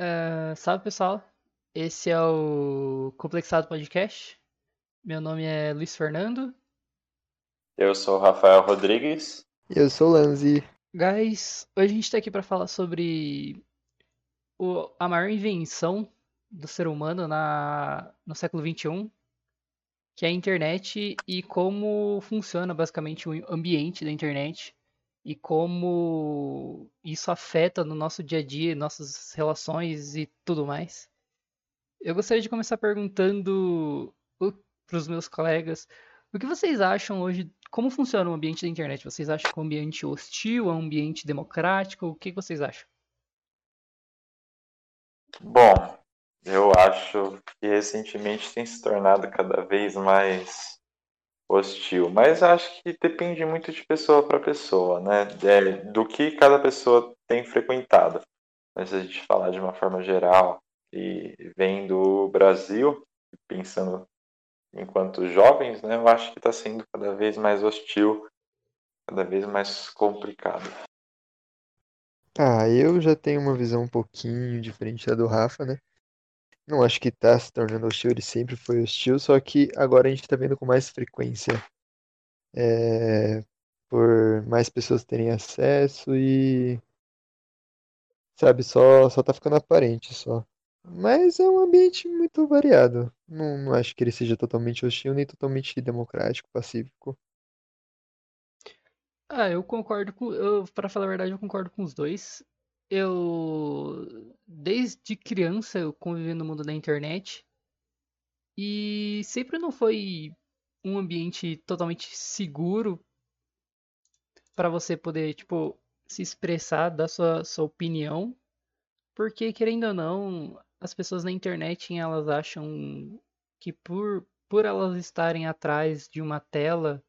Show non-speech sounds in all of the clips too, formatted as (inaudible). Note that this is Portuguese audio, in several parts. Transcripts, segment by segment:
Uh, salve pessoal, esse é o Complexado Podcast. Meu nome é Luiz Fernando. Eu sou o Rafael Rodrigues. Eu sou o Lanzi. Guys, hoje a gente está aqui para falar sobre o, a maior invenção do ser humano na, no século XXI, que é a internet e como funciona basicamente o ambiente da internet e como isso afeta no nosso dia a dia, nossas relações e tudo mais. Eu gostaria de começar perguntando para os meus colegas o que vocês acham hoje, como funciona o ambiente da internet? Vocês acham que é um ambiente hostil, é um ambiente democrático? O que vocês acham? Bom, eu acho que recentemente tem se tornado cada vez mais hostil, mas acho que depende muito de pessoa para pessoa, né? É, do que cada pessoa tem frequentado. Mas se a gente falar de uma forma geral e vendo o Brasil, pensando enquanto jovens, né, eu acho que está sendo cada vez mais hostil, cada vez mais complicado. Ah, eu já tenho uma visão um pouquinho diferente da do Rafa, né? Não acho que tá se tornando hostil, ele sempre foi hostil, só que agora a gente tá vendo com mais frequência. É, por mais pessoas terem acesso e. Sabe, só, só tá ficando aparente só. Mas é um ambiente muito variado. Não, não acho que ele seja totalmente hostil nem totalmente democrático, pacífico. Ah, eu concordo com. Eu, pra falar a verdade, eu concordo com os dois eu desde criança eu convivi no mundo da internet. E sempre não foi um ambiente totalmente seguro para você poder tipo se expressar dar sua, sua opinião. Porque querendo ou não as pessoas na internet elas acham que por por elas estarem atrás de uma tela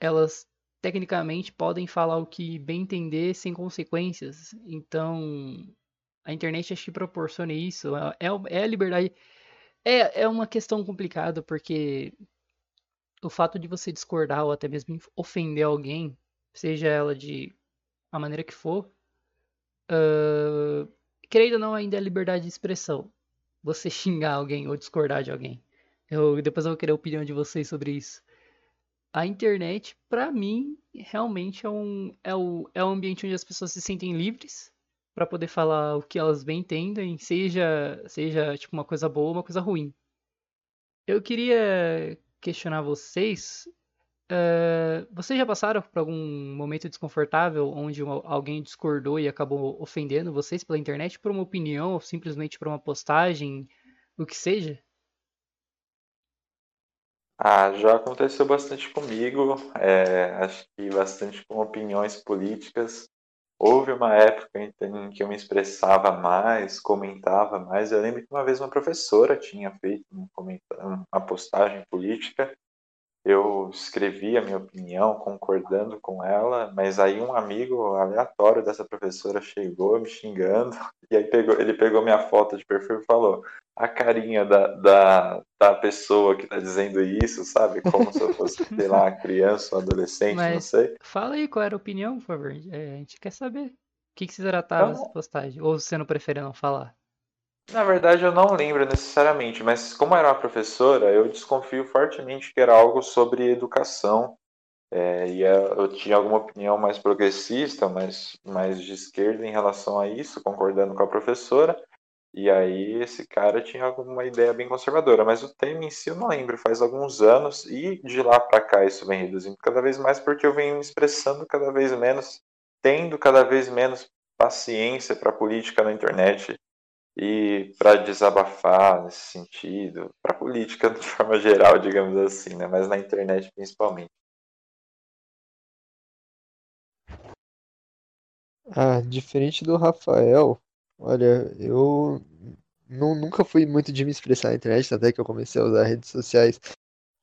elas tecnicamente podem falar o que bem entender sem consequências. Então, a internet acho que proporciona isso. É, é, é a liberdade. É, é uma questão complicada, porque o fato de você discordar ou até mesmo ofender alguém, seja ela de a maneira que for, uh, querendo ou não, ainda é liberdade de expressão. Você (laughs) xingar alguém ou discordar de alguém. Eu, depois eu vou querer a opinião de vocês sobre isso a internet, para mim, realmente é um, é, o, é um ambiente onde as pessoas se sentem livres para poder falar o que elas bem entendem, seja, seja tipo uma coisa boa ou uma coisa ruim. Eu queria questionar vocês. Uh, vocês já passaram por algum momento desconfortável onde alguém discordou e acabou ofendendo vocês pela internet por uma opinião ou simplesmente por uma postagem, o que seja? Ah, já aconteceu bastante comigo, é, acho que bastante com opiniões políticas. Houve uma época em que eu me expressava mais, comentava mais. Eu lembro que uma vez uma professora tinha feito um uma postagem política eu escrevi a minha opinião concordando com ela, mas aí um amigo aleatório dessa professora chegou me xingando (laughs) e aí pegou, ele pegou minha foto de perfil e falou a carinha da, da, da pessoa que está dizendo isso, sabe? Como se eu fosse, sei lá, (laughs) criança ou adolescente, mas não sei. Fala aí qual era a opinião, por favor. É, a gente quer saber. O que, que se tratava então, postagem? Ou você não prefere não falar? Na verdade, eu não lembro necessariamente, mas como era uma professora, eu desconfio fortemente que era algo sobre educação. É, e eu tinha alguma opinião mais progressista, mais, mais de esquerda em relação a isso, concordando com a professora. E aí esse cara tinha alguma ideia bem conservadora, mas o tema em si eu não lembro, faz alguns anos e de lá para cá isso vem reduzindo cada vez mais porque eu venho me expressando cada vez menos, tendo cada vez menos paciência para política na internet e para desabafar nesse sentido, para política de (laughs) forma geral, digamos assim, né? mas na internet principalmente. Ah, diferente do Rafael, olha, eu não, nunca fui muito de me expressar na internet, até que eu comecei a usar redes sociais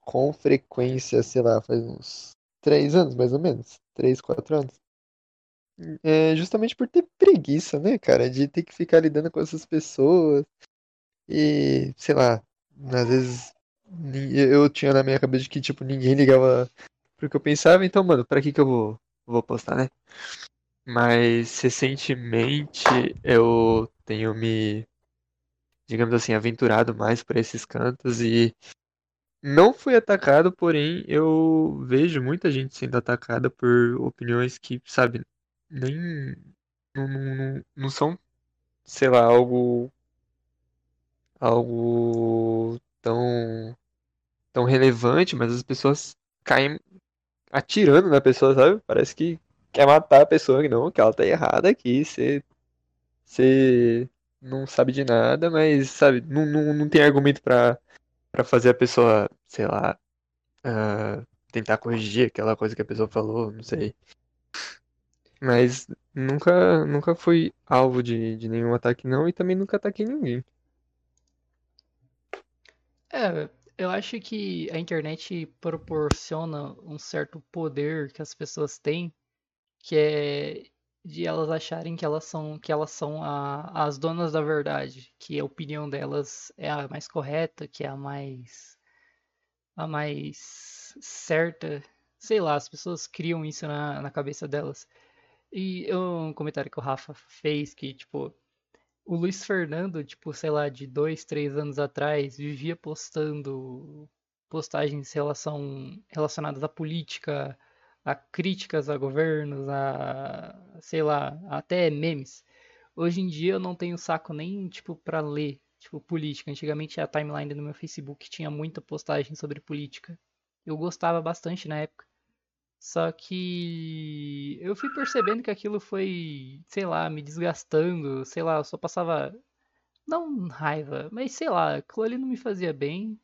com frequência, sei lá, faz uns três anos mais ou menos, três, quatro anos. É justamente por ter preguiça, né, cara, de ter que ficar lidando com essas pessoas. E, sei lá, às vezes eu tinha na minha cabeça que, tipo, ninguém ligava pro que eu pensava, então, mano, pra que que eu vou, vou postar, né? Mas recentemente eu tenho me, digamos assim, aventurado mais por esses cantos e não fui atacado, porém eu vejo muita gente sendo atacada por opiniões que, sabe, nem não, não, não são, sei lá, algo algo tão tão relevante, mas as pessoas caem atirando na pessoa, sabe? Parece que quer matar a pessoa, que não, que ela tá errada aqui, você você não sabe de nada, mas sabe, não, não, não tem argumento pra, pra fazer a pessoa, sei lá, uh, tentar corrigir aquela coisa que a pessoa falou, não sei. Mas nunca, nunca fui alvo de, de nenhum ataque não e também nunca ataquei ninguém. É, eu acho que a internet proporciona um certo poder que as pessoas têm, que é de elas acharem que elas são que elas são a, as donas da verdade, que a opinião delas é a mais correta, que é a mais a mais certa. Sei lá, as pessoas criam isso na, na cabeça delas. E um comentário que o Rafa fez que, tipo, o Luiz Fernando, tipo, sei lá, de dois, três anos atrás, vivia postando postagens relação, relacionadas à política, a críticas a governos, a, sei lá, até memes. Hoje em dia eu não tenho saco nem, tipo, pra ler, tipo, política. Antigamente a timeline do meu Facebook tinha muita postagem sobre política. Eu gostava bastante na época. Só que eu fui percebendo que aquilo foi, sei lá, me desgastando, sei lá, eu só passava não raiva, mas sei lá, aquilo ali não me fazia bem.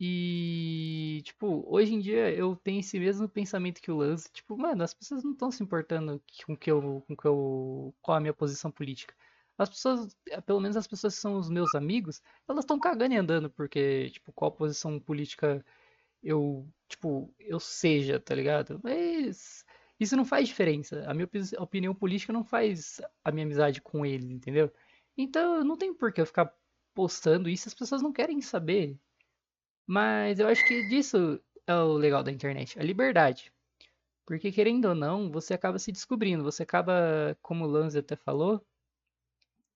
E, tipo, hoje em dia eu tenho esse mesmo pensamento que o Lance. Tipo, mano, as pessoas não estão se importando com que eu, com que eu, qual a minha posição política. As pessoas, pelo menos as pessoas que são os meus amigos, elas estão cagando e andando porque, tipo, qual posição política eu, tipo, eu seja, tá ligado? Mas isso não faz diferença. A minha opinião política não faz a minha amizade com ele, entendeu? Então não tem por que eu ficar postando isso, as pessoas não querem saber. Mas eu acho que disso é o legal da internet, a liberdade. Porque querendo ou não, você acaba se descobrindo, você acaba, como o Lanz até falou,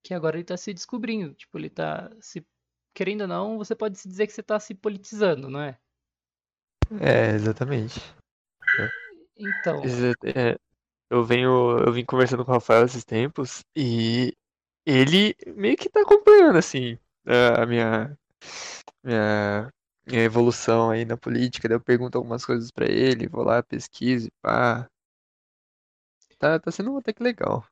que agora ele tá se descobrindo, tipo, ele tá se querendo ou não, você pode se dizer que você tá se politizando, não é? É, exatamente. Então, É, eu venho, eu vim conversando com o Rafael esses tempos e ele meio que tá acompanhando assim a minha minha minha evolução aí na política, daí eu pergunto algumas coisas pra ele, vou lá, pesquiso, e pá. Tá, tá sendo até que legal.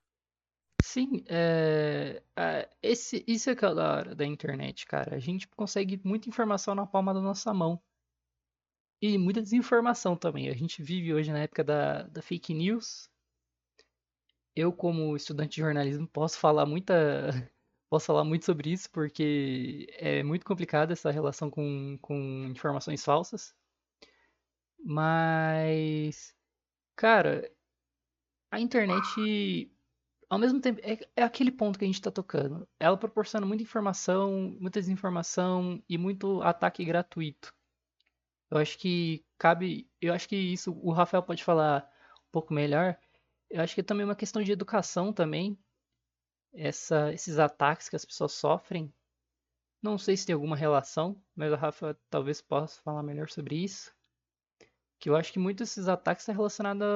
sim, é, é, esse, isso é que é da hora da internet, cara. A gente consegue muita informação na palma da nossa mão. E muita desinformação também. A gente vive hoje na época da, da fake news. Eu, como estudante de jornalismo, posso falar muita, (laughs) posso falar muito sobre isso porque é muito complicada essa relação com, com informações falsas. Mas, cara, a internet, ao mesmo tempo, é, é aquele ponto que a gente está tocando. Ela proporciona muita informação, muita desinformação e muito ataque gratuito. Eu acho que cabe, eu acho que isso o Rafael pode falar um pouco melhor. Eu acho que é também uma questão de educação também. Essa, esses ataques que as pessoas sofrem. Não sei se tem alguma relação, mas o Rafa talvez possa falar melhor sobre isso. Que eu acho que muitos desses ataques estão relacionados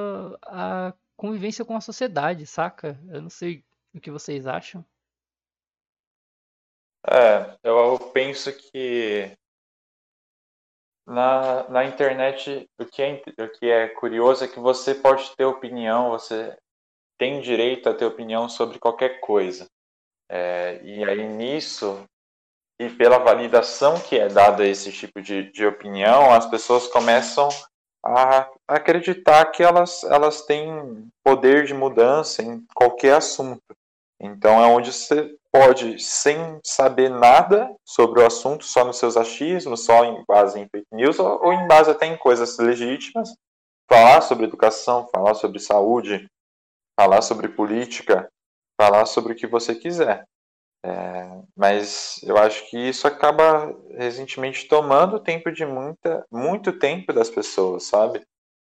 à convivência com a sociedade, saca? Eu não sei o que vocês acham. É, eu penso que na, na internet, o que, é, o que é curioso é que você pode ter opinião, você tem direito a ter opinião sobre qualquer coisa. É, e aí nisso, e pela validação que é dada a esse tipo de, de opinião, as pessoas começam a acreditar que elas, elas têm poder de mudança em qualquer assunto. Então é onde você pode, sem saber nada sobre o assunto, só nos seus achismos, só em base em fake news, ou, em base até em coisas legítimas, falar sobre educação, falar sobre saúde, falar sobre política, falar sobre o que você quiser. É, mas eu acho que isso acaba recentemente tomando tempo de muita, muito tempo das pessoas, sabe?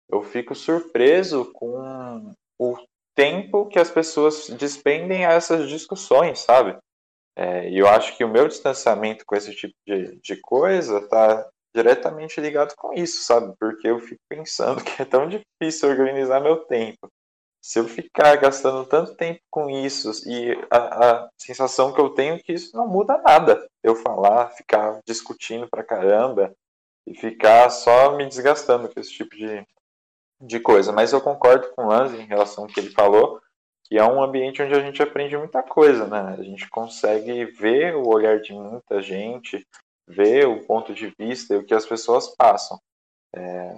Eu fico surpreso com o tempo que as pessoas despendem a essas discussões, sabe? É, e eu acho que o meu distanciamento com esse tipo de, de coisa está diretamente ligado com isso, sabe? Porque eu fico pensando (laughs) que é tão difícil organizar meu tempo. Se eu ficar gastando tanto tempo com isso e a, a sensação que eu tenho é que isso não muda nada. Eu falar, ficar discutindo pra caramba e ficar só me desgastando com esse tipo de, de coisa. Mas eu concordo com o Lanz em relação ao que ele falou, que é um ambiente onde a gente aprende muita coisa, né? A gente consegue ver o olhar de muita gente, ver o ponto de vista e o que as pessoas passam. É,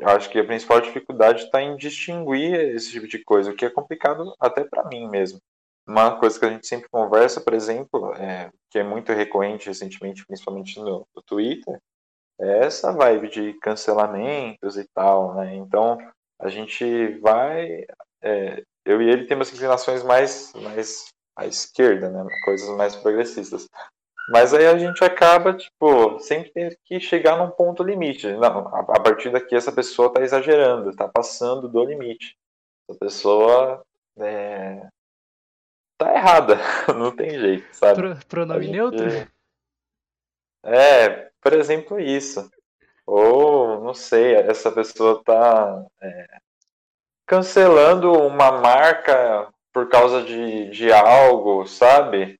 eu acho que a principal dificuldade está em distinguir esse tipo de coisa, o que é complicado até para mim mesmo. Uma coisa que a gente sempre conversa, por exemplo, é, que é muito recorrente recentemente, principalmente no, no Twitter, é essa vibe de cancelamentos e tal, né? Então a gente vai, é, eu e ele temos inclinações mais, mais à esquerda, né? Coisas mais progressistas. Mas aí a gente acaba, tipo, sempre tendo que chegar num ponto limite. Não, a partir daqui essa pessoa está exagerando, está passando do limite. Essa pessoa é, tá errada, (laughs) não tem jeito, sabe? Pro, pronome gente... neutro? É, por exemplo, isso. Ou, não sei, essa pessoa tá é, cancelando uma marca por causa de, de algo, sabe?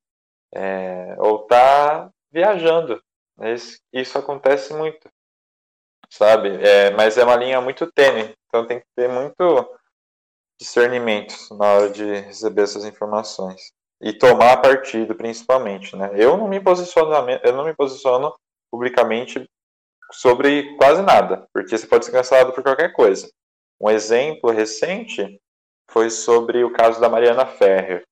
é, ou tá viajando. Isso, isso acontece muito, sabe? É, mas é uma linha muito tênue, então tem que ter muito discernimento na hora de receber essas informações e tomar partido, principalmente, né? Eu não me posiciono, eu não me posiciono publicamente sobre quase nada, porque você pode ser cancelado por qualquer coisa. Um exemplo recente foi sobre o caso da Mariana Ferrer.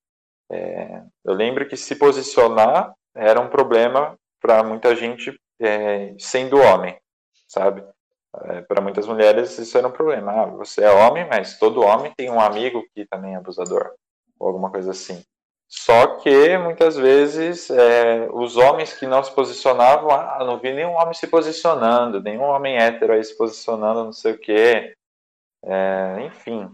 É, eu lembro que se posicionar era um problema para muita gente é, sendo homem, sabe? É, para muitas mulheres isso era um problema. Ah, você é homem, mas todo homem tem um amigo que também é abusador, ou alguma coisa assim. Só que muitas vezes é, os homens que não se posicionavam, ah, não vi nenhum homem se posicionando, nenhum homem hétero aí se posicionando, não sei o quê. É, enfim,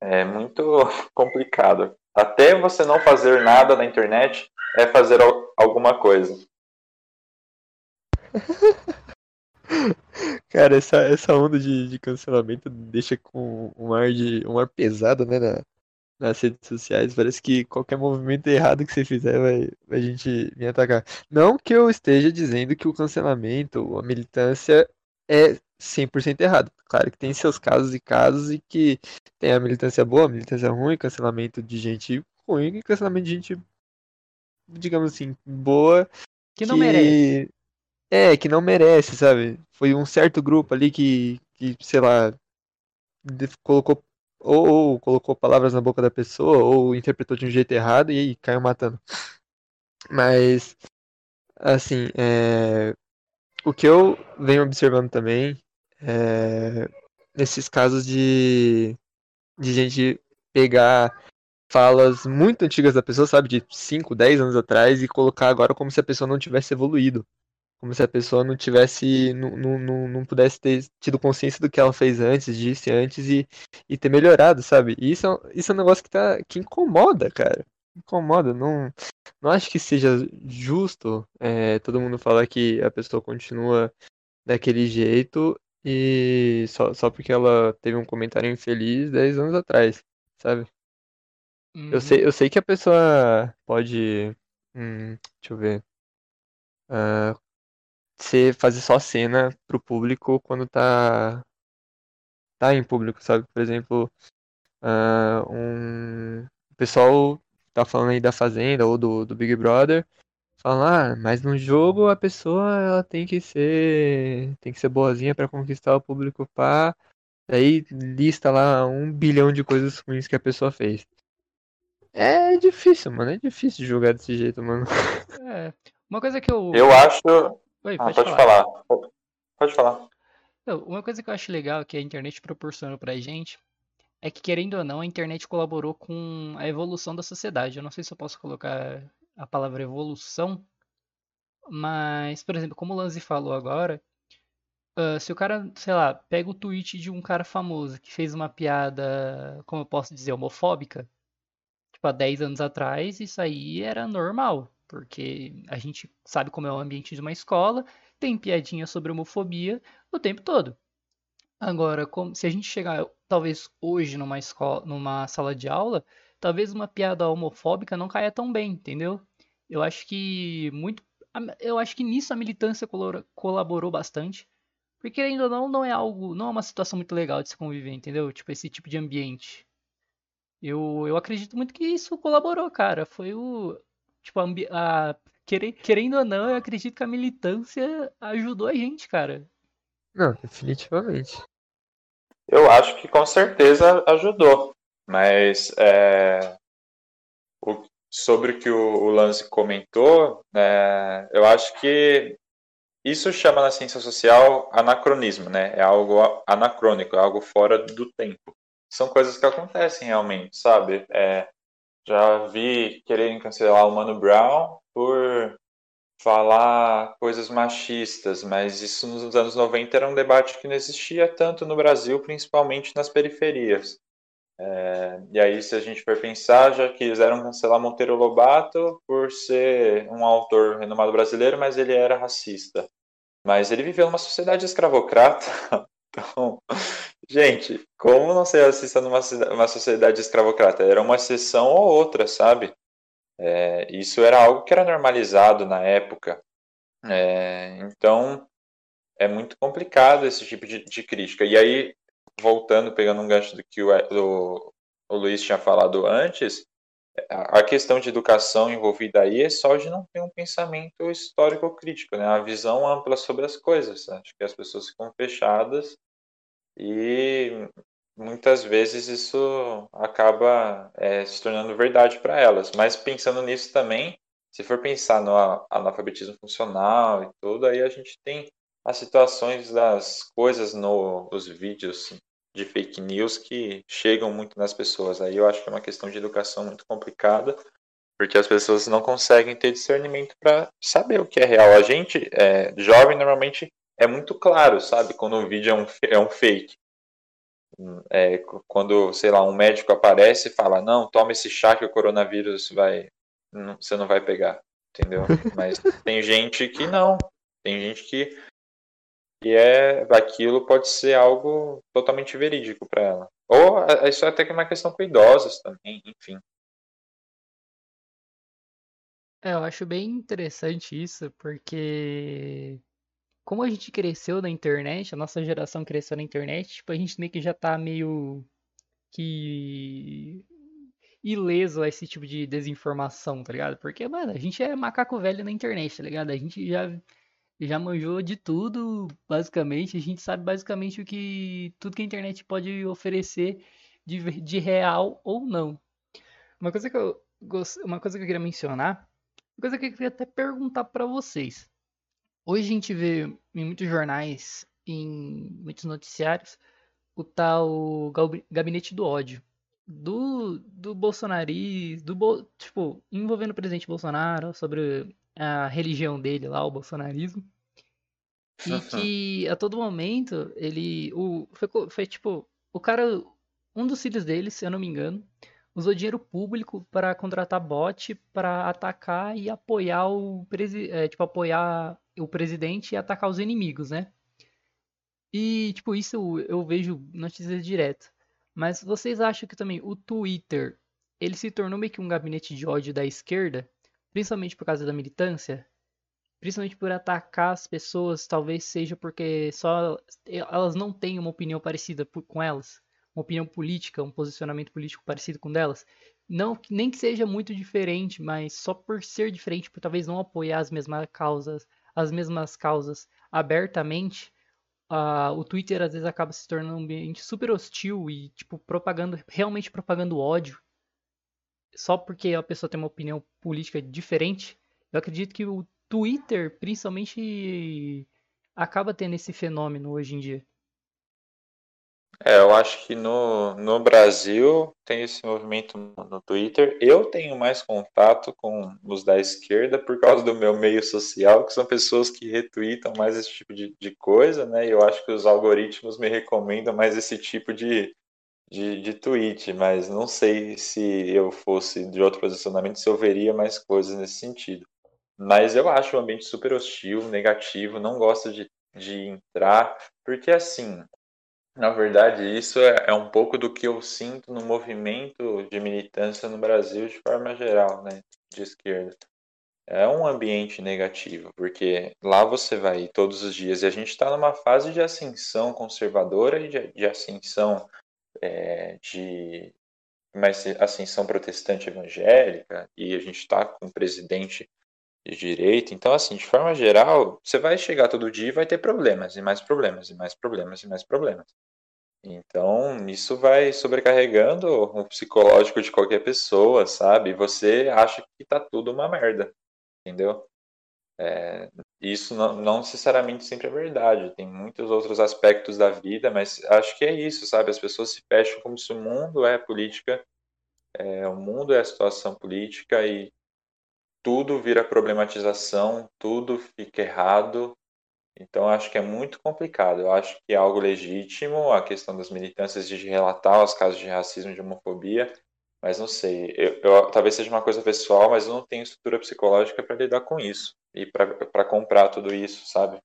é muito (laughs) complicado. Até você não fazer nada na internet é fazer alguma coisa. (laughs) Cara, essa, essa onda de, de cancelamento deixa com um ar de um ar pesado, né, na, nas redes sociais. Parece que qualquer movimento errado que você fizer vai, a gente me atacar. Não que eu esteja dizendo que o cancelamento, a militância é 100% errado. Claro que tem seus casos e casos e que tem a militância boa, a militância ruim, cancelamento de gente ruim e cancelamento de gente, digamos assim, boa. Que não que... merece. É, que não merece, sabe? Foi um certo grupo ali que, que sei lá, colocou ou, ou, colocou palavras na boca da pessoa, ou interpretou de um jeito errado e aí caiu matando. Mas, assim, é... o que eu venho observando também é, nesses casos de, de gente pegar falas muito antigas da pessoa, sabe, de 5, 10 anos atrás, e colocar agora como se a pessoa não tivesse evoluído. Como se a pessoa não tivesse, não, não, não pudesse ter tido consciência do que ela fez antes, disse antes e, e ter melhorado, sabe? E isso, é isso é um negócio que, tá, que incomoda, cara. Incomoda. Não, não acho que seja justo é, todo mundo falar que a pessoa continua daquele jeito e só, só porque ela teve um comentário infeliz 10 anos atrás, sabe? Eu sei, Uhum. eu sei que a pessoa pode. hum, deixa eu ver. ah, ser, fazer só cena pro público quando tá, tá em público, sabe? Por exemplo, ah, um, o pessoal tá falando aí da Fazenda ou do, do Big Brother. Fala, ah, mas no jogo a pessoa ela tem que ser tem que ser boazinha pra conquistar o público pá. Daí lista lá um bilhão de coisas ruins que a pessoa fez. É difícil, mano. É difícil jogar desse jeito, mano. É. Uma coisa que eu. Eu acho. Oi, Ah, pode pode falar. falar. Pode falar. Não, uma coisa que eu acho legal que a internet proporcionou pra gente é que, querendo ou não, a internet colaborou com a evolução da sociedade. Eu não sei se eu posso colocar a palavra evolução, mas, por exemplo, como o Lanzi falou agora, Uh, se o cara, sei lá, pega o tweet de um cara famoso que fez uma piada, como eu posso dizer, homofóbica, tipo, há 10 anos atrás, isso aí era normal, porque a gente sabe como é o ambiente de uma escola, tem piadinha sobre homofobia o tempo todo. Agora, como, se a gente chegar, talvez hoje numa escola, numa sala de aula, talvez uma piada homofóbica não caia tão bem, entendeu? Eu acho que muito, eu acho que nisso a militância colaborou bastante porque ainda não, não é algo, não é uma situação muito legal de se conviver, entendeu? Tipo, esse tipo de ambiente. Eu, eu acredito muito que isso colaborou, cara. Foi o. Tipo, a, a, querendo ou não, eu acredito que a militância ajudou a gente, cara. Não, definitivamente. Eu acho que com certeza ajudou. Mas é, o, sobre o que o, o Lance comentou, é, eu acho que isso chama na ciência social anacronismo, né? É algo anacrônico, é algo fora do tempo. São coisas que acontecem realmente, sabe? É, já vi quererem cancelar o Mano Brown por falar coisas machistas, mas isso nos anos 90 era um debate que não existia tanto no Brasil, principalmente nas periferias. É, e aí, se a gente for pensar, já quiseram cancelar Monteiro Lobato por ser um autor renomado brasileiro, mas ele era racista. Mas ele viveu numa sociedade escravocrata. (laughs) Então, gente, como não ser racista numa uma sociedade escravocrata? Era uma exceção ou outra, sabe? É, isso era algo que era normalizado na época. É, então, é muito complicado esse tipo de, de crítica. E aí, voltando, pegando um gancho do que o, o, o Luiz tinha falado antes, a questão de educação envolvida aí é só de não ter um pensamento histórico crítico, né? A visão ampla sobre as coisas. Acho que as pessoas ficam fechadas e muitas vezes isso acaba é, se tornando verdade para elas. Mas pensando nisso também, se for pensar no analfabetismo funcional e tudo, aí a gente tem as situações das coisas nos vídeos de fake news que chegam muito nas pessoas. Aí eu acho que é uma questão de educação muito complicada, porque as pessoas não conseguem ter discernimento para saber o que é real. A gente, é, jovem, normalmente é muito claro, sabe, quando um vídeo é um, é um fake. É, quando, sei lá, um médico aparece e fala, não, toma esse chá que o coronavírus vai, não, você não vai pegar, entendeu? (laughs) Mas tem gente que não, tem gente que e é aquilo pode ser algo totalmente verídico para ela. Ou isso é até que é uma questão com idosos também, enfim. É, eu acho bem interessante isso, porque como a gente cresceu na internet, a nossa geração cresceu na internet, tipo, a gente meio que já tá meio que ileso a esse tipo de desinformação, tá ligado? Porque, mano, a gente é macaco velho na internet, tá ligado? A gente já já manjou de tudo, basicamente. A gente sabe basicamente o que tudo que a internet pode oferecer de, de real ou não. Uma coisa que eu uma coisa que eu queria mencionar, uma coisa que eu queria até perguntar para vocês. Hoje a gente vê em muitos jornais, em muitos noticiários, o tal gabinete do ódio do, do bolsonarismo, do, tipo, envolvendo o presidente Bolsonaro, sobre a religião dele lá, o bolsonarismo. E que a todo momento ele. O, foi, foi tipo. O cara. Um dos filhos dele, se eu não me engano, usou dinheiro público para contratar bot para atacar e apoiar o é, tipo apoiar o presidente e atacar os inimigos, né? E tipo isso eu vejo notícias direto. Mas vocês acham que também o Twitter ele se tornou meio que um gabinete de ódio da esquerda, principalmente por causa da militância? principalmente por atacar as pessoas, talvez seja porque só elas não têm uma opinião parecida com elas, uma opinião política, um posicionamento político parecido com delas. Não, nem que seja muito diferente, mas só por ser diferente, por talvez não apoiar as mesmas causas, as mesmas causas abertamente, uh, o Twitter às vezes acaba se tornando um ambiente super hostil e tipo propagando, realmente propagando ódio, só porque a pessoa tem uma opinião política diferente. Eu acredito que o Twitter, principalmente, acaba tendo esse fenômeno hoje em dia. É, eu acho que no, no Brasil tem esse movimento no Twitter. Eu tenho mais contato com os da esquerda por causa do meu meio social, que são pessoas que retweetam mais esse tipo de, de coisa, né? E eu acho que os algoritmos me recomendam mais esse tipo de, de, de tweet, mas não sei se eu fosse de outro posicionamento, se eu veria mais coisas nesse sentido. Mas eu acho o ambiente super hostil, negativo, não gosto de, de entrar, porque assim, na verdade, isso é, é um pouco do que eu sinto no movimento de militância no Brasil de forma geral, né, de esquerda. É um ambiente negativo, porque lá você vai todos os dias e a gente está numa fase de ascensão conservadora e de, de ascensão é, de mais ascensão protestante evangélica e a gente está com um presidente de direita. Então, assim, de forma geral, você vai chegar todo dia e vai ter problemas, e mais problemas, e mais problemas, e mais problemas. Então, isso vai sobrecarregando o psicológico de qualquer pessoa, sabe? Você acha que tá tudo uma merda, entendeu? É, isso não, não, necessariamente sempre é verdade, tem muitos outros aspectos da vida, mas acho que é isso, sabe? As pessoas se fecham como se o mundo é política, é, o mundo é a situação política e tudo vira problematização, tudo fica errado. Então, acho que é muito complicado. Eu acho que é algo legítimo a questão das militâncias de relatar os casos de racismo e de homofobia, mas não sei. Eu, eu, talvez seja uma coisa pessoal, mas eu não tenho estrutura psicológica para lidar com isso e para comprar tudo isso, sabe?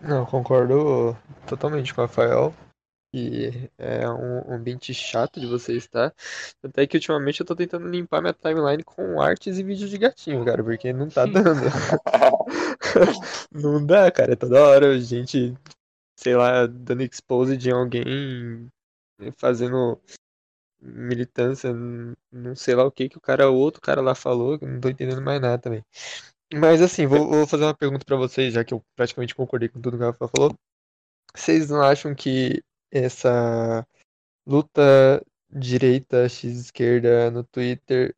Não, concordo totalmente com o Rafael que é um ambiente chato de você estar. Até que ultimamente eu tô tentando limpar minha timeline com artes e vídeos de gatinho, cara, porque não tá dando. (laughs) (laughs) não dá, cara. É toda hora a gente, sei lá, dando expose de alguém fazendo militância, não sei lá o que que o cara, o outro cara lá falou, que não tô entendendo mais nada também. Mas assim, vou, vou fazer uma pergunta para vocês, já que eu praticamente concordei com tudo que o Rafa falou. Vocês não acham que essa luta direita x esquerda no Twitter,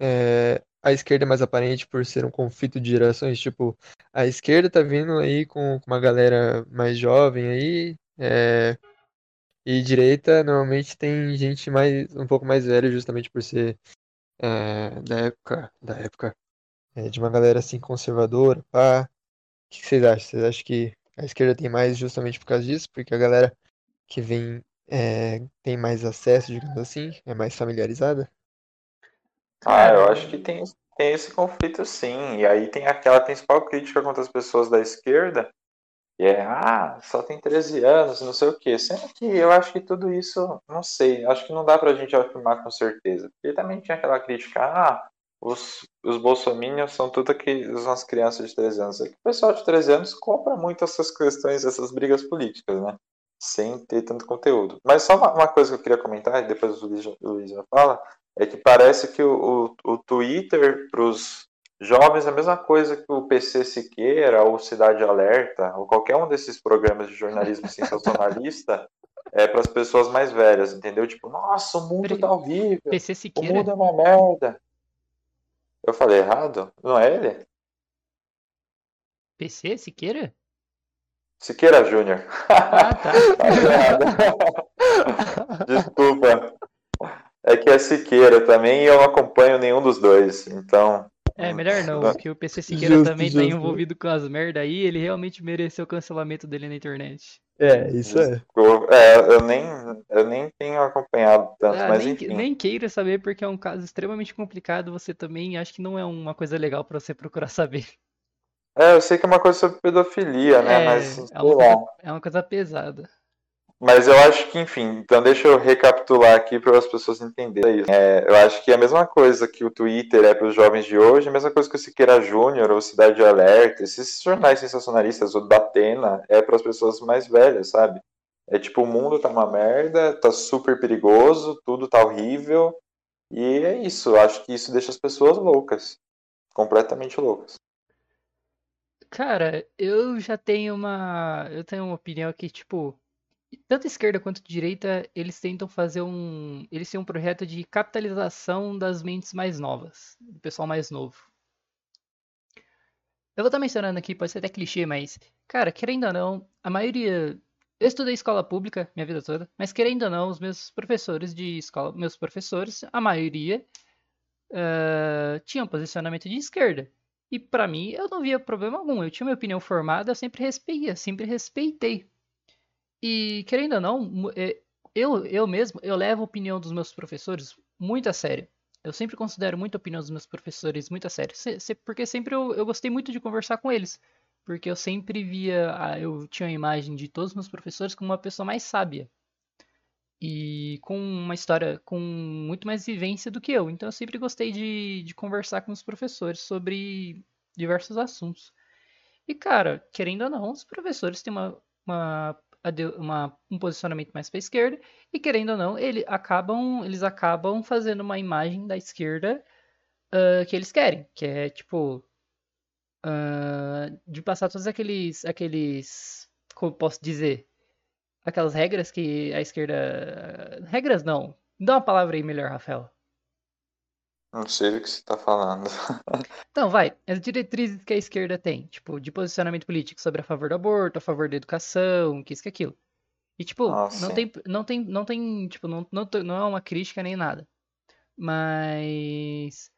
é, a esquerda é mais aparente por ser um conflito de gerações. Tipo, a esquerda tá vindo aí com, com uma galera mais jovem aí, é, e direita normalmente tem gente mais um pouco mais velha, justamente por ser é, da época, da época é, de uma galera assim conservadora, pá. O que vocês acham? Vocês acham que a esquerda tem mais justamente por causa disso? Porque a galera que vem é, tem mais acesso, digamos assim, é mais familiarizada? Ah, eu acho que tem, tem esse conflito sim. E aí tem aquela principal crítica contra as pessoas da esquerda, que é, ah, só tem 13 anos, não sei o quê. Sendo que eu acho que tudo isso, não sei, acho que não dá pra gente afirmar com certeza. Porque também tinha aquela crítica, ah, os, os bolsominions são tudo que as crianças de 13 anos. É que o pessoal de 13 anos compra muito essas questões, essas brigas políticas, né? sem ter tanto conteúdo. Mas só uma, uma coisa que eu queria comentar, e depois o Luiz, o Luiz já fala, é que parece que o, o, o Twitter para os jovens é a mesma coisa que o PC Siqueira ou Cidade Alerta, ou qualquer um desses programas de jornalismo (laughs) sensacionalista, é para as pessoas mais velhas, entendeu? Tipo, nossa, o mundo tá horrível. PC Siqueira? O mundo é uma merda. Eu falei errado? Não é ele? PC Siqueira? Siqueira Júnior. Ah, tá. (laughs) (laughs) Desculpa. É que é Siqueira também e eu não acompanho nenhum dos dois, então. É, melhor não, porque o PC Siqueira justo, também tá justo. tá envolvido com as merda aí, ele realmente mereceu o cancelamento dele na internet. É, isso é. É, eu nem, eu nem tenho acompanhado tanto, ah, mas nem, enfim. Nem queira saber, porque é um caso extremamente complicado, você também acha que não é uma coisa legal para você procurar (laughs) saber. É, eu sei que é uma coisa sobre pedofilia, né? É, mas é uma, coisa, é uma coisa pesada. Mas eu acho que, enfim, então deixa eu recapitular aqui para as pessoas entenderem isso. É, eu acho que é a mesma coisa que o Twitter é para os jovens de hoje, a mesma coisa que o Siqueira Júnior ou Cidade Alerta, esses jornais sensacionalistas, o Datena, é para as pessoas mais velhas, sabe? É tipo, o mundo tá uma merda, tá super perigoso, tudo tá horrível, e é isso. Eu acho que isso deixa as pessoas loucas. Completamente loucas. Cara, eu já tenho uma. Eu tenho uma opinião que, tipo, tanto esquerda quanto direita, eles tentam fazer um. Eles têm um projeto de capitalização das mentes mais novas, do pessoal mais novo. Eu vou estar mencionando aqui, pode ser até clichê, mas, cara, querendo ou não, a maioria. Eu estudei escola pública minha vida toda, mas querendo ou não, os meus professores de escola, meus professores, a maioria, uh, tinham posicionamento de esquerda. E para mim, eu não via problema algum. Eu tinha minha opinião formada, eu sempre respeitei, sempre respeitei. E querendo ou não, é, eu, eu mesmo, eu levo a opinião dos meus professores muito a sério. Eu sempre considero muito a opinião dos meus professores muito a sério. Porque sempre eu, eu gostei muito de conversar com eles. Porque eu sempre via, eu tinha a imagem de todos os meus professores como uma pessoa mais sábia. E com uma história com muito mais vivência do que eu. Então eu sempre gostei de, de conversar com os professores sobre diversos assuntos. E cara, querendo ou não, os professores têm uma, uma uma, um posicionamento mais para a esquerda e querendo ou não, ele acabam, eles acabam fazendo uma imagem da esquerda uh, que eles querem, que é tipo uh, de passar todos aqueles, aqueles, como posso dizer, aquelas regras que a esquerda, regras não, dá uma palavra aí melhor, Rafael. Não sei do que você está falando. (laughs) então, vai. As diretrizes que a esquerda tem, tipo, de posicionamento político sobre a favor do aborto, a favor da educação, que isso que aquilo. E, tipo, ah, não, tem, não tem, não tem, tipo, não, não, não é uma crítica nem nada. Mas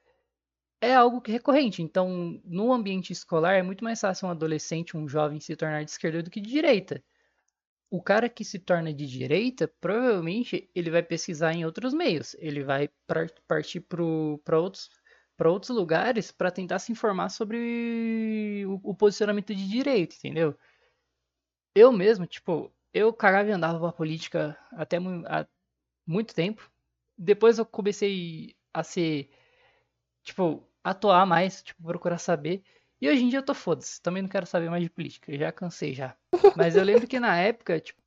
é algo que é recorrente. Então, no ambiente escolar, é muito mais fácil um adolescente, um jovem se tornar de esquerda do que de direita o cara que se torna de direita, provavelmente ele vai pesquisar em outros meios. Ele vai partir para outros, outros lugares para tentar se informar sobre o, o, posicionamento de direita, entendeu? Eu mesmo, tipo, eu cagava e andava pra política até há muito tempo. Depois eu comecei a ser, tipo, atuar mais, tipo, procurar saber. E hoje em dia eu tô foda-se, também não quero saber mais de política, já cansei já. (laughs) Mas eu lembro que na época, tipo,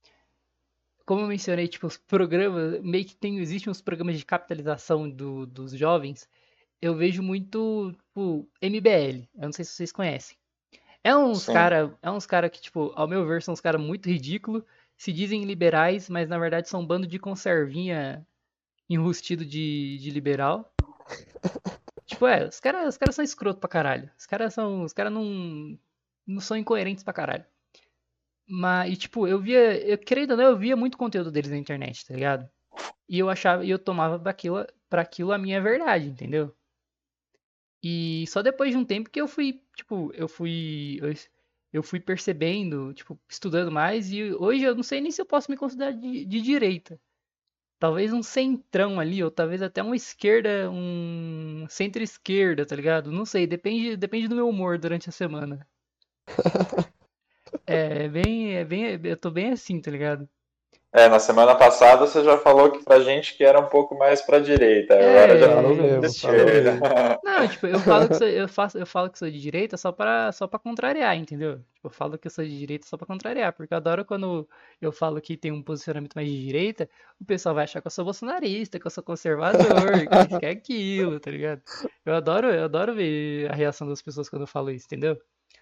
como eu mencionei, tipo, os programas, meio que tem, existem uns programas de capitalização do, dos jovens, eu vejo muito, tipo, MBL, eu não sei se vocês conhecem. É uns Sim. cara, é uns cara que, tipo, ao meu ver, são uns cara muito ridículos, se dizem liberais, mas na verdade são um bando de conservinha enrustido de, de liberal. (laughs) Tipo, é, os caras os cara são escroto pra caralho. Os caras são. Os caras não. Não são incoerentes pra caralho. Mas, e, tipo, eu via. Eu, querendo ou não, eu via muito conteúdo deles na internet, tá ligado? E eu achava. E eu tomava pra aquilo, pra aquilo a minha verdade, entendeu? E só depois de um tempo que eu fui, tipo, eu fui. Eu, eu fui percebendo, tipo, estudando mais, e hoje eu não sei nem se eu posso me considerar de, de direita talvez um centrão ali, ou talvez até uma esquerda, um centro-esquerda, tá ligado? Não sei, depende, depende do meu humor durante a semana. (laughs) é bem, é bem, eu tô bem assim, tá ligado? É, na semana passada você já falou que pra gente que era um pouco mais pra direita. É, agora já falou mesmo. (laughs) Não, tipo, eu falo que sou, eu faço, eu falo que sou de direita só pra, só pra contrariar, entendeu? Tipo, eu falo que eu sou de direita só pra contrariar, porque eu adoro quando eu falo que tem um posicionamento mais de direita, o pessoal vai achar que eu sou bolsonarista, que eu sou conservador, (laughs) que isso, que é aquilo, tá ligado? Eu adoro, eu adoro ver a reação das pessoas quando eu falo isso, entendeu?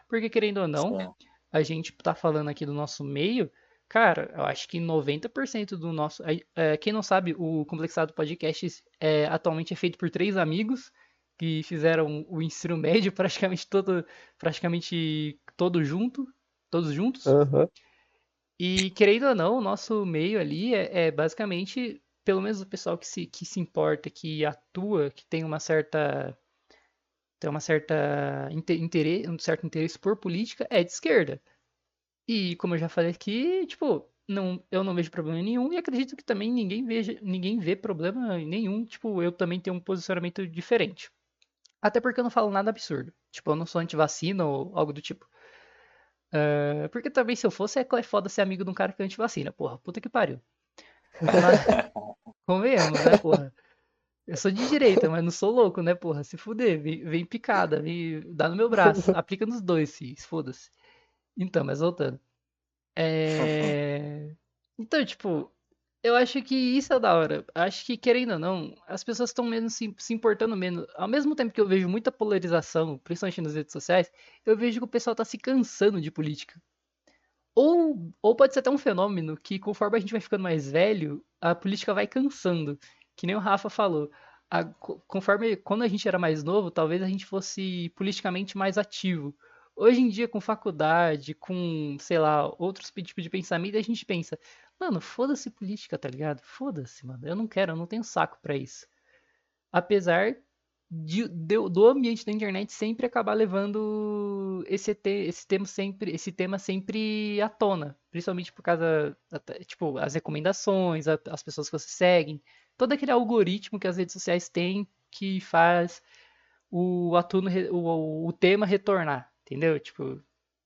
Porque querendo ou não, Sim. a gente tá falando aqui do nosso meio Cara, eu acho que 90% do nosso. É, quem não sabe, o Complexado Podcast é, atualmente é feito por três amigos que fizeram o ensino médio (laughs) praticamente todo, praticamente todo junto, todos juntos. Uhum. E querendo ou não, o nosso meio ali é, é, basicamente, pelo menos o pessoal que se, que se importa, que atua, que tem uma certa tem uma certa interesse, um certo interesse por política, é de esquerda. E como eu já falei aqui, tipo, não, eu não vejo problema nenhum e acredito que também ninguém veja, ninguém vê problema nenhum, tipo, eu também tenho um posicionamento diferente. Até porque eu não falo nada absurdo. Tipo, eu não sou anti-vacina ou algo do tipo. Uh, porque também se eu fosse, é, é foda ser amigo de um cara que é anti-vacina. Porra, puta que pariu. Mas, (laughs) convenhamos, né, porra? Eu sou de direita, mas não sou louco, né, porra? Se fuder, vem, vem picada, vem, dá no meu braço. (laughs) Aplica nos dois, se foda-se. Então, mas voltando. É... Então, tipo, eu acho que isso é da hora. Acho que, querendo ou não, as pessoas estão menos se, se, importando menos. Ao mesmo tempo que eu vejo muita polarização, principalmente nas redes sociais, eu vejo que o pessoal tá se cansando de política. Ou, ou pode ser até um fenômeno que, conforme a gente vai ficando mais velho, a política vai cansando. Que nem o Rafa falou. A, conforme quando a gente era mais novo, talvez a gente fosse politicamente mais ativo. Hoje em dia, com faculdade, com, sei lá, outros tipos de pensamento, a gente pensa, mano, foda-se política, tá ligado? Foda-se, mano. Eu não quero, eu não tenho saco pra isso. Apesar de, de, do ambiente da internet sempre acabar levando esse, esse, tema sempre, esse tema sempre à tona. Principalmente por causa, tipo, as recomendações, as pessoas que você segue. Todo aquele algoritmo que as redes sociais têm que faz o, atuno, o, o tema retornar, entendeu? Tipo,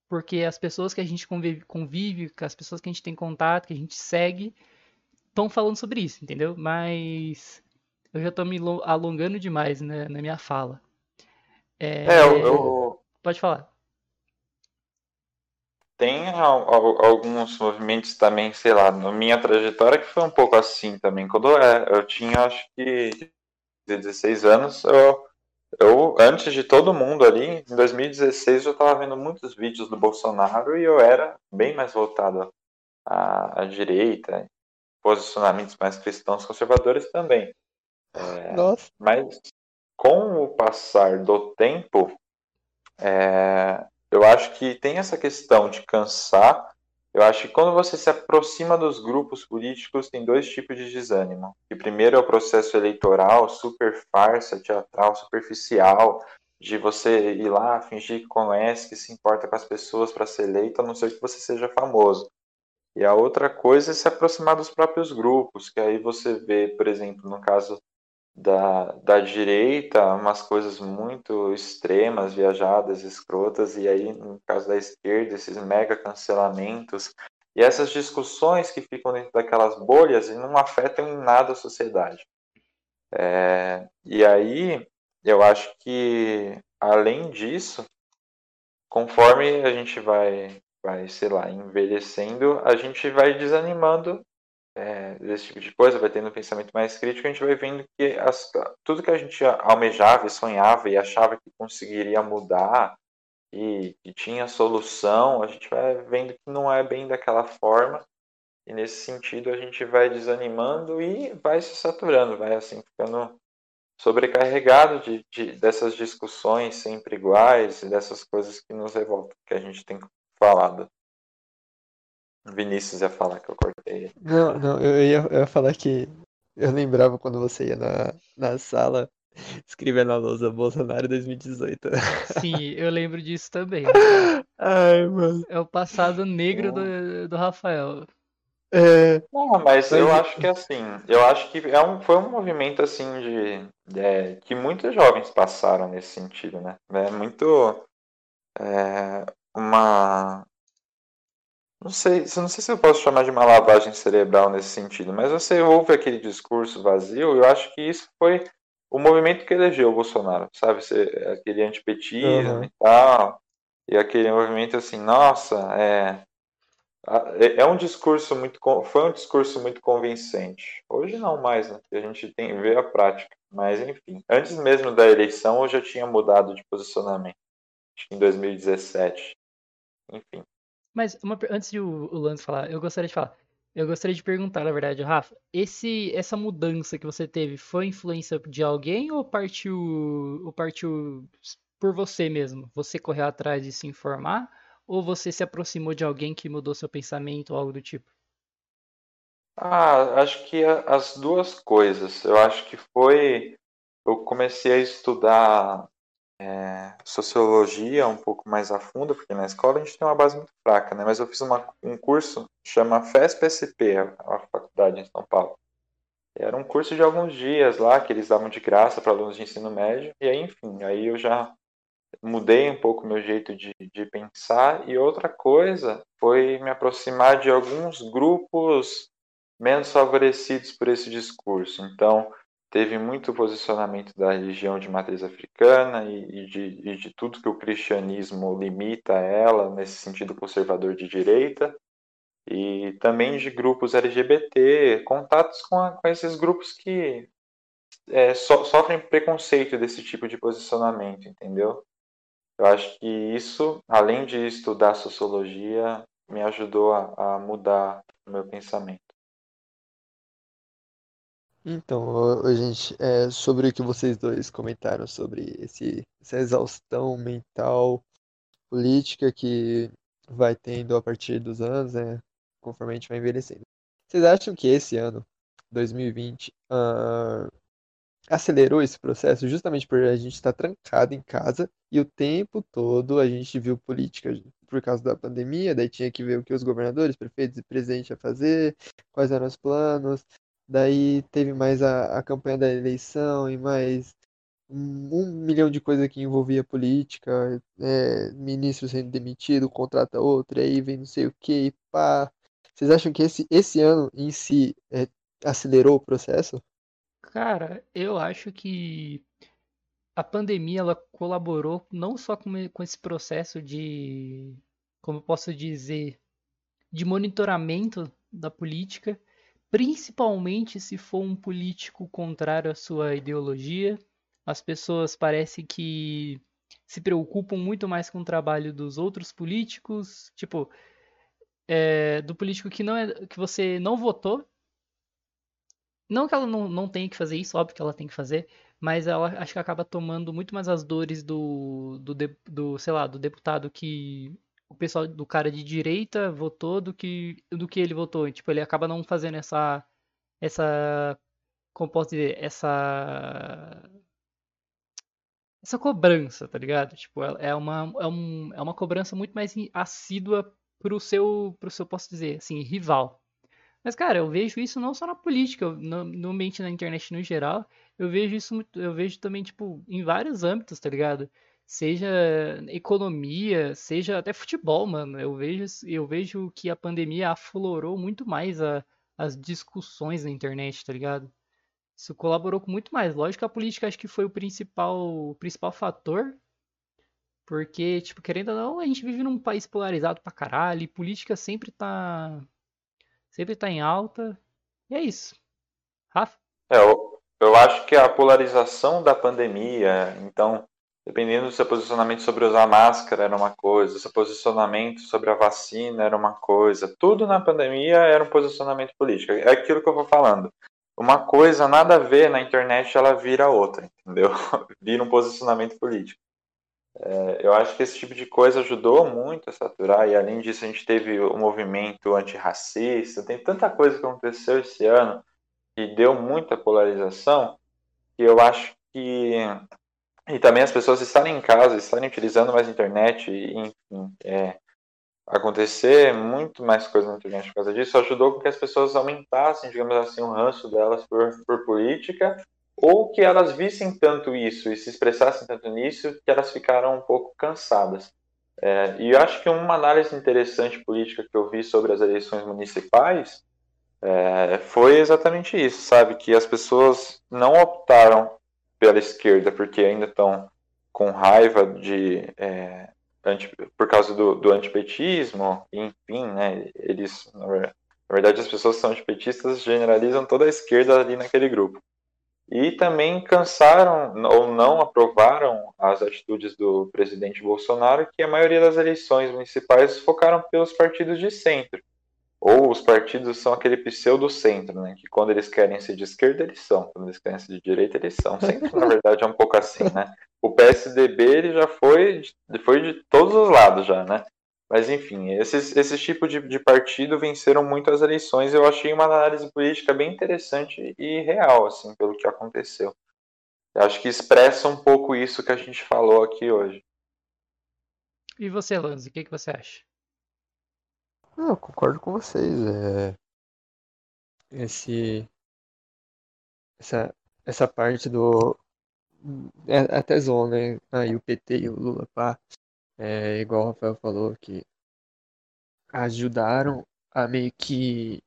porque as pessoas que a gente convive, convive, as pessoas que a gente tem contato, que a gente segue, estão falando sobre isso, entendeu? Mas eu já tô me alongando demais né, na minha fala. É, é eu, eu... Pode falar. Tem alguns movimentos também, sei lá, na minha trajetória que foi um pouco assim também. Quando eu, eu tinha, acho que 16 anos, eu, eu, antes de todo mundo ali, em 2016 eu estava vendo muitos vídeos do Bolsonaro e eu era bem mais voltado à, à direita, posicionamentos mais cristãos conservadores também. É, Nossa. Mas com o passar do tempo, é, eu acho que tem essa questão de cansar. Eu acho que quando você se aproxima dos grupos políticos, tem dois tipos de desânimo. O primeiro é o processo eleitoral, super farsa, teatral, superficial, de você ir lá, fingir que conhece, que se importa com as pessoas para ser eleito, a não ser que você seja famoso. E a outra coisa é se aproximar dos próprios grupos, que aí você vê, por exemplo, no caso da, da direita umas coisas muito extremas, viajadas, escrotas, e aí, no caso da esquerda, esses mega cancelamentos, e essas discussões que ficam dentro daquelas bolhas e não afetam em nada a sociedade. É, e aí, eu acho que, além disso, conforme a gente vai, vai, sei lá, envelhecendo, a gente vai desanimando é, desse tipo de coisa, vai tendo um pensamento mais crítico, a gente vai vendo que as, tudo que a gente almejava e sonhava e achava que conseguiria mudar e que tinha solução, a gente vai vendo que não é bem daquela forma. E nesse sentido a gente vai desanimando e vai se saturando, vai assim ficando sobrecarregado de, de, dessas discussões sempre iguais e dessas coisas que nos revoltam, que a gente tem falado. Vinícius ia falar que eu cortei. Não, não, eu ia, eu ia falar que eu lembrava quando você ia na, na sala escrevendo na lousa Bolsonaro 2018. Sim, eu lembro disso também. (laughs) Ai, mano. É o passado negro do, do Rafael. É. Não, mas eu acho que assim, eu acho que é um, foi um movimento assim de, de é, que muitos jovens passaram nesse sentido, né? É muito é, uma não sei, não sei se eu posso chamar de uma lavagem cerebral nesse sentido, mas você ouve aquele discurso vazio, eu acho que isso foi o movimento que elegeu o Bolsonaro, sabe? Aquele antipetismo uhum. e tal, e aquele movimento assim, nossa, é, é, é um discurso muito, foi um discurso muito convincente. Hoje não mais, né? A gente tem ver a prática, mas enfim, antes mesmo da eleição eu já tinha mudado de posicionamento, acho que em 2017, enfim. Mas uma, antes de o, o Lance falar, eu gostaria de falar. Eu gostaria de perguntar, na verdade, Rafa, esse, essa mudança que você teve foi influência de alguém ou partiu, ou partiu por você mesmo? Você correu atrás de se informar ou você se aproximou de alguém que mudou seu pensamento ou algo do tipo? Ah, acho que as duas coisas. Eu acho que foi. Eu comecei a estudar é, sociologia um pouco mais a fundo, porque na escola a gente tem uma base muito fraca, né? Mas eu fiz uma, um curso chama FESP-SP, a, faculdade em São Paulo. Era um curso de alguns dias lá, que eles davam de graça para alunos de ensino médio, e aí, enfim, aí eu já mudei um pouco meu jeito de, de pensar, e outra coisa foi me aproximar de alguns grupos menos favorecidos por esse discurso. Então, teve muito posicionamento da religião de matriz africana e, e, de, e, de, tudo que o cristianismo limita ela, nesse sentido conservador de direita, e também de grupos LGBT, contatos com, a, com esses grupos que é, so, sofrem preconceito desse tipo de posicionamento, entendeu? Eu acho que isso, além de estudar sociologia, me ajudou a, a mudar o meu pensamento. Então, gente, é, sobre o que vocês dois comentaram sobre esse, essa exaustão mental política que vai tendo a partir dos anos, né, conforme a gente vai envelhecendo. Vocês acham que esse ano, 2020, uh, acelerou esse processo justamente por a gente estar trancado em casa e o tempo todo a gente viu política por causa da pandemia, daí tinha que ver o que os governadores, prefeitos e presidentes iam fazer, quais eram os planos, daí teve mais a, a campanha da eleição e mais um, um milhão de coisas que envolvia política, é, ministro sendo demitido, contrata outro, aí vem não sei o que, e pá. Vocês acham que esse, esse ano em si é, acelerou o processo? Cara, eu acho que a pandemia ela colaborou não só com, com esse processo de, como eu posso dizer, de monitoramento da política, principalmente se for um político contrário à sua ideologia. As pessoas parece que se preocupam muito mais com o trabalho dos outros políticos, tipo, é, do político que não é que você não votou não que ela não, não tenha que fazer isso, óbvio que ela tem que fazer, mas ela acho que acaba tomando muito mais as dores do, do, do sei lá, do deputado que o pessoal do cara de direita votou do que do que ele votou. E, tipo, ele acaba não fazendo essa essa como posso dizer, essa essa cobrança, tá ligado? Tipo, é uma é, um, é uma cobrança muito mais assídua pro seu pro seu posso dizer, assim, rival. Mas, cara, eu vejo isso não só na política, no, no ambiente na internet no geral. Eu vejo isso, eu vejo também, tipo, em vários âmbitos, tá ligado? Seja economia, seja até futebol, mano. Eu vejo, eu vejo que a pandemia aflorou muito mais a, as discussões na internet, tá ligado? Isso colaborou com muito mais. Lógico que a política acho que foi o principal, o principal fator. Porque, tipo, querendo ou não, a gente vive num país polarizado pra caralho. E política sempre tá sempre está em alta. E é isso. Rafa? É, eu, eu acho que a polarização da pandemia, então, dependendo do seu posicionamento sobre usar máscara era uma coisa, seu posicionamento sobre a vacina era uma coisa, tudo na pandemia era um posicionamento político. É aquilo que eu vou falando. Uma coisa nada a ver na internet, ela vira outra, entendeu? (laughs) vira um posicionamento político. É, eu acho que esse tipo de coisa ajudou muito a saturar, e além disso, a gente teve o movimento antirracista, tem tanta coisa que aconteceu esse ano que deu muita polarização, que eu acho que. E também as pessoas estarem em casa, estarem utilizando mais internet, e, enfim, é, acontecer muito mais coisa na internet por causa disso, ajudou com que as pessoas aumentassem, digamos assim, o ranço delas por, por política ou que elas vissem tanto isso e se expressassem tanto nisso que elas ficaram um pouco cansadas. É, e eu acho que uma análise interessante política que eu vi sobre as eleições municipais é, foi exatamente isso, sabe? Que as pessoas não optaram pela esquerda porque ainda estão com raiva de é, anti, por causa do, do antipetismo, enfim, né? Eles, na verdade, as pessoas que são antipetistas generalizam toda a esquerda ali naquele grupo e também cansaram ou não aprovaram as atitudes do presidente Bolsonaro, que a maioria das eleições municipais focaram pelos partidos de centro. Ou os partidos são aquele pseudo-centro, né? Que quando eles querem ser de esquerda, eles são. Quando eles querem ser de direita, eles são. Centro, na verdade, é um pouco assim, né? O PSDB, ele já foi, foi de todos os lados já, né? Mas enfim, esses, esses tipos de, de partido venceram muito as eleições. Eu achei uma análise política bem interessante e real, assim, pelo que aconteceu. Eu acho que expressa um pouco isso que a gente falou aqui hoje. E você, Lanz, o que, que você acha? Eu concordo com vocês. É... Esse... Essa... Essa parte do. É, até zona, né? Ah, o PT e o Lula, pá. É, igual o Rafael falou, que ajudaram a meio que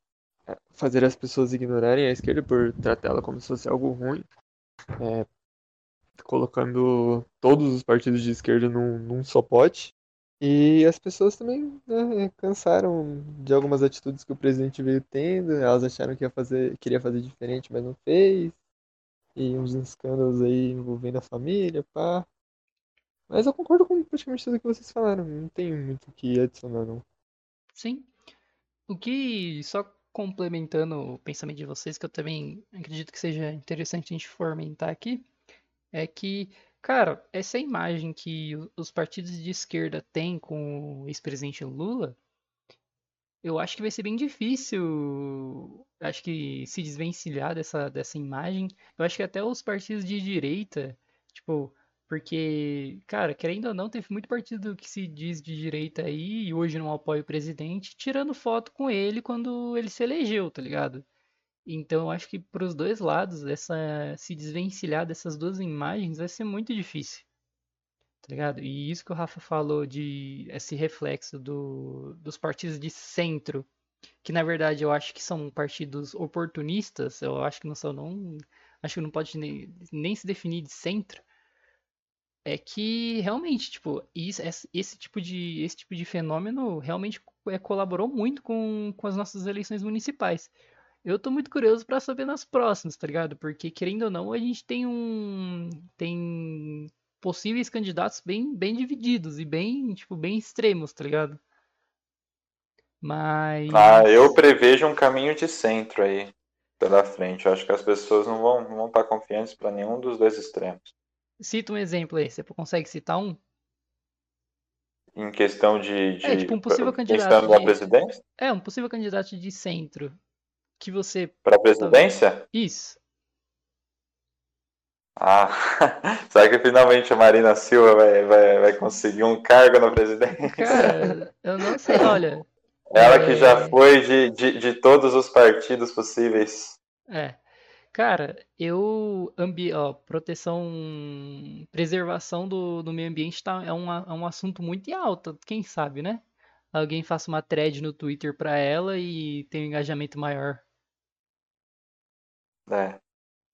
é, fazer as pessoas ignorarem a esquerda por tratá-la como se fosse algo ruim, é, colocando todos os partidos de esquerda num, num só pote. E as pessoas também né, cansaram de algumas atitudes que o presidente veio tendo, elas acharam que ia fazer, queria fazer diferente, mas não fez. E uns escândalos aí envolvendo a família, pá. Mas eu concordo com praticamente tudo que vocês falaram. Não tem muito o que adicionar, não. Sim. O que, só complementando o pensamento de vocês, que eu também acredito que seja interessante a gente fomentar aqui, é que Cara, essa imagem que os partidos de esquerda têm com o ex-presidente Lula, eu acho que vai ser bem difícil, acho que se desvencilhar dessa, dessa imagem. Eu acho que até os partidos de direita, tipo, porque, cara, querendo ou não, teve muito partido que se diz de direita aí e hoje não apoia o presidente, tirando foto com ele quando ele se elegeu, tá ligado? Então, eu acho que para os dois lados, essa, se desvencilhar dessas duas imagens vai ser muito difícil, tá ligado? E isso que o Rafa falou de esse reflexo do, dos partidos de centro, que na verdade eu acho que são partidos oportunistas, eu acho que não são, não, acho que não pode nem, nem se definir de centro, é que realmente, tipo, isso, esse, tipo de, esse tipo de fenômeno realmente é, colaborou muito com, com as nossas eleições municipais. Eu tô muito curioso pra saber nas próximas, tá ligado? Porque querendo ou não, a gente tem um tem possíveis candidatos bem bem divididos e bem, tipo, bem extremos, tá ligado? Ah, eu Mas prevejo um caminho de centro aí pela frente. Eu acho que as pessoas não vão, não vão estar confiantes para nenhum dos dois extremos. cita um exemplo aí, você consegue citar um? Em questão de, É, tipo de um possível candidato de presidência, é, um possível candidato de centro que você para presidência, isso. ah, (laughs) será que finalmente a Marina Silva vai, vai, vai conseguir um cargo na presidência? Cara, eu não sei, olha, Ela que já é, foi de, de, de todos os partidos possíveis. é, Cara, eu, ambi, ó, proteção, preservação do, do meio ambiente tá, é, um, é um assunto muito em alta, quem sabe, né? Alguém faça uma thread no Twitter pra ela e tenha um engajamento maior. É,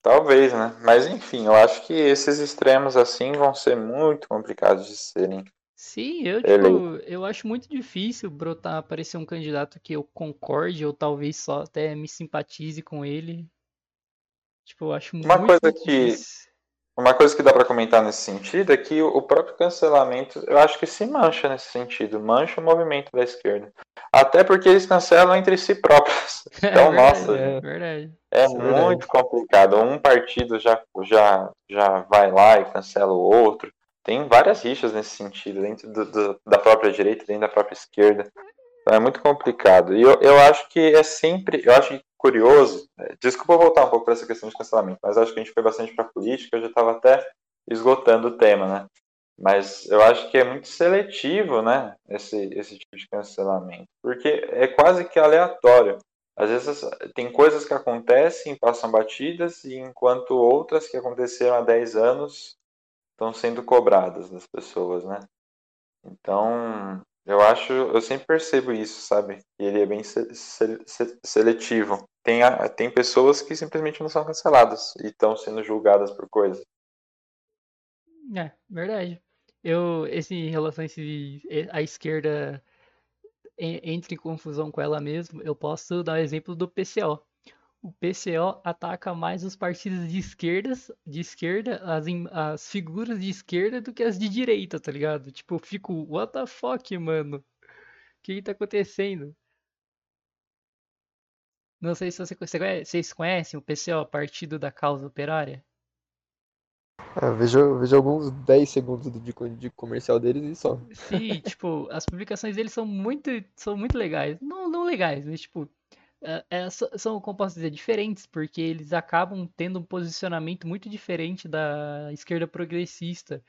talvez, né? Mas enfim, eu acho que esses extremos assim vão ser muito complicados de serem Sim, eu, tipo, eu acho muito difícil brotar, aparecer um candidato que eu concorde ou talvez só até me simpatize com ele. Tipo, eu acho Uma muito, coisa muito que difícil. Uma coisa que dá para comentar nesse sentido é que o próprio cancelamento, eu acho que se mancha nesse sentido, mancha o movimento da esquerda. Até porque eles cancelam entre si próprios. (laughs) É Então, verdade, nossa, É, verdade. é é verdade. muito complicado. Um partido já, já, já vai lá e cancela o outro. Tem várias rixas nesse sentido, dentro do- do- da própria direita, dentro da própria esquerda. Então, é muito complicado. E eu, eu acho que é sempre, eu acho curioso, é, desculpa voltar um pouco para essa questão de cancelamento, mas acho que a gente foi bastante para política, eu já estava até esgotando o tema, né? Mas eu acho que é muito seletivo, né, esse, esse tipo de cancelamento, porque é quase que aleatório. Às vezes tem coisas que acontecem, passam batidas, e enquanto outras que aconteceram há 10 anos estão sendo cobradas das pessoas, né? Então, eu acho, eu sempre percebo isso, sabe? Que ele é bem se- se- se- seletivo. Tem, a- tem pessoas que simplesmente não são canceladas e estão sendo julgadas por coisas. É, verdade. Eu, esse, em relação a esse, a esquerda en- entra em confusão com ela mesma, eu posso dar o exemplo do PCO. O PCO ataca mais os partidos de esquerdas, de esquerda, as, as figuras de esquerda do que as de direita, tá ligado? Tipo, eu fico, what the fuck, mano? O que que tá acontecendo? Não sei se você, vocês conhecem o PCO, Partido da Causa Operária? Ah, vejo, vejo alguns 10 segundos de, de comercial deles e só. Sim, tipo, as publicações deles são muito, são muito legais. Não, não legais, mas tipo, é- é, são, como posso dizer, diferentes, porque eles acabam tendo um posicionamento muito diferente da esquerda progressista.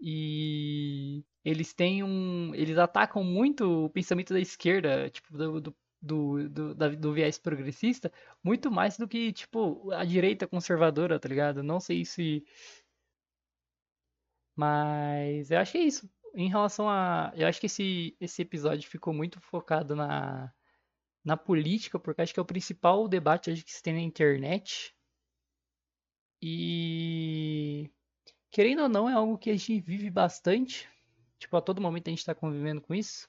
E eles têm um. Eles atacam muito o pensamento da esquerda, tipo, do, do, do, do, da- do viés progressista, muito mais do que, tipo, a direita conservadora, tá ligado? Não sei se. Mas eu acho que é isso. Em relação a. Eu acho que esse, esse episódio ficou muito focado na, na política, porque acho que é o principal debate hoje que se tem na internet. E. Querendo ou não, é algo que a gente vive bastante. Tipo, a todo momento a gente está convivendo com isso.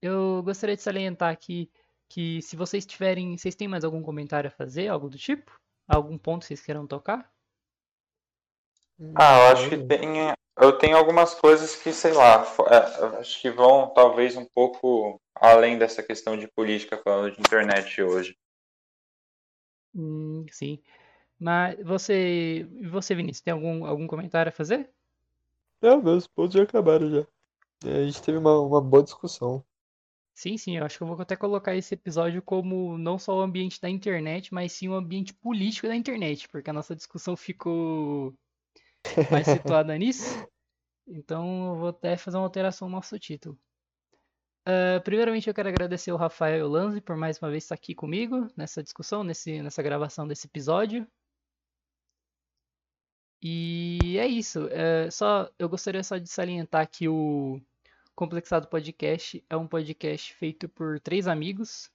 Eu gostaria de salientar aqui que se vocês tiverem. Vocês têm mais algum comentário a fazer, algo do tipo? Algum ponto que vocês queiram tocar? Ah, eu acho que tem. Eu tenho algumas coisas que, sei lá, é, acho que vão talvez um pouco além dessa questão de política falando de internet hoje. Hum, sim. Mas você. Você, Vinícius, tem algum, algum comentário a fazer? Não, meus pontos já acabaram já. É, A gente teve uma, uma boa discussão. Sim, sim, eu acho que eu vou até colocar esse episódio como não só o ambiente da internet, mas sim o ambiente político da internet, porque a nossa discussão ficou mais situada nisso. Então eu vou até fazer uma alteração no nosso título. Ah, primeiramente eu quero agradecer o Rafael Lanzi por mais uma vez estar aqui comigo nessa discussão, nesse, nessa gravação desse episódio. E é isso. é, só eu gostaria só de salientar que o Complexado Podcast é um podcast feito por três amigos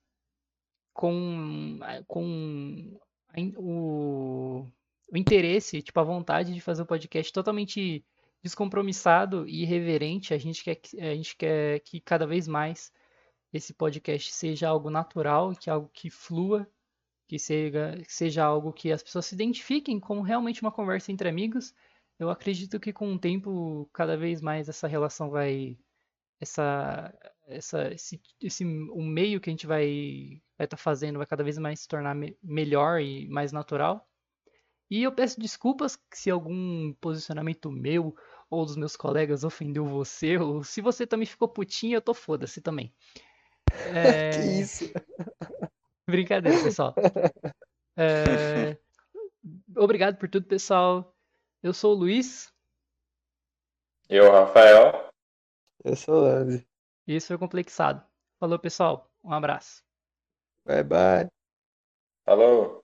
com, com a in- o, o interesse, tipo, a vontade de fazer um podcast totalmente descompromissado e irreverente. A gente quer, que- a gente quer que cada vez mais esse podcast seja algo natural, que algo que flua, que seja, que seja algo que as pessoas se identifiquem como realmente uma conversa entre amigos. Eu acredito que com o tempo, cada vez mais essa relação vai essa, essa, esse, esse, o meio que a gente vai vai estar fazendo vai cada vez mais se tornar me- melhor e mais natural. E eu peço desculpas se algum posicionamento meu ou dos meus colegas ofendeu você, ou se você também ficou putinho, eu tô foda-se também. (laughs) Que É, isso? brincadeira, pessoal. É, obrigado por tudo, pessoal. Eu sou o Luiz, Eu, Rafael. Eu sou o Lanzi. e isso foi Complexado. Falou, pessoal. Um abraço. Bye bye. Falou.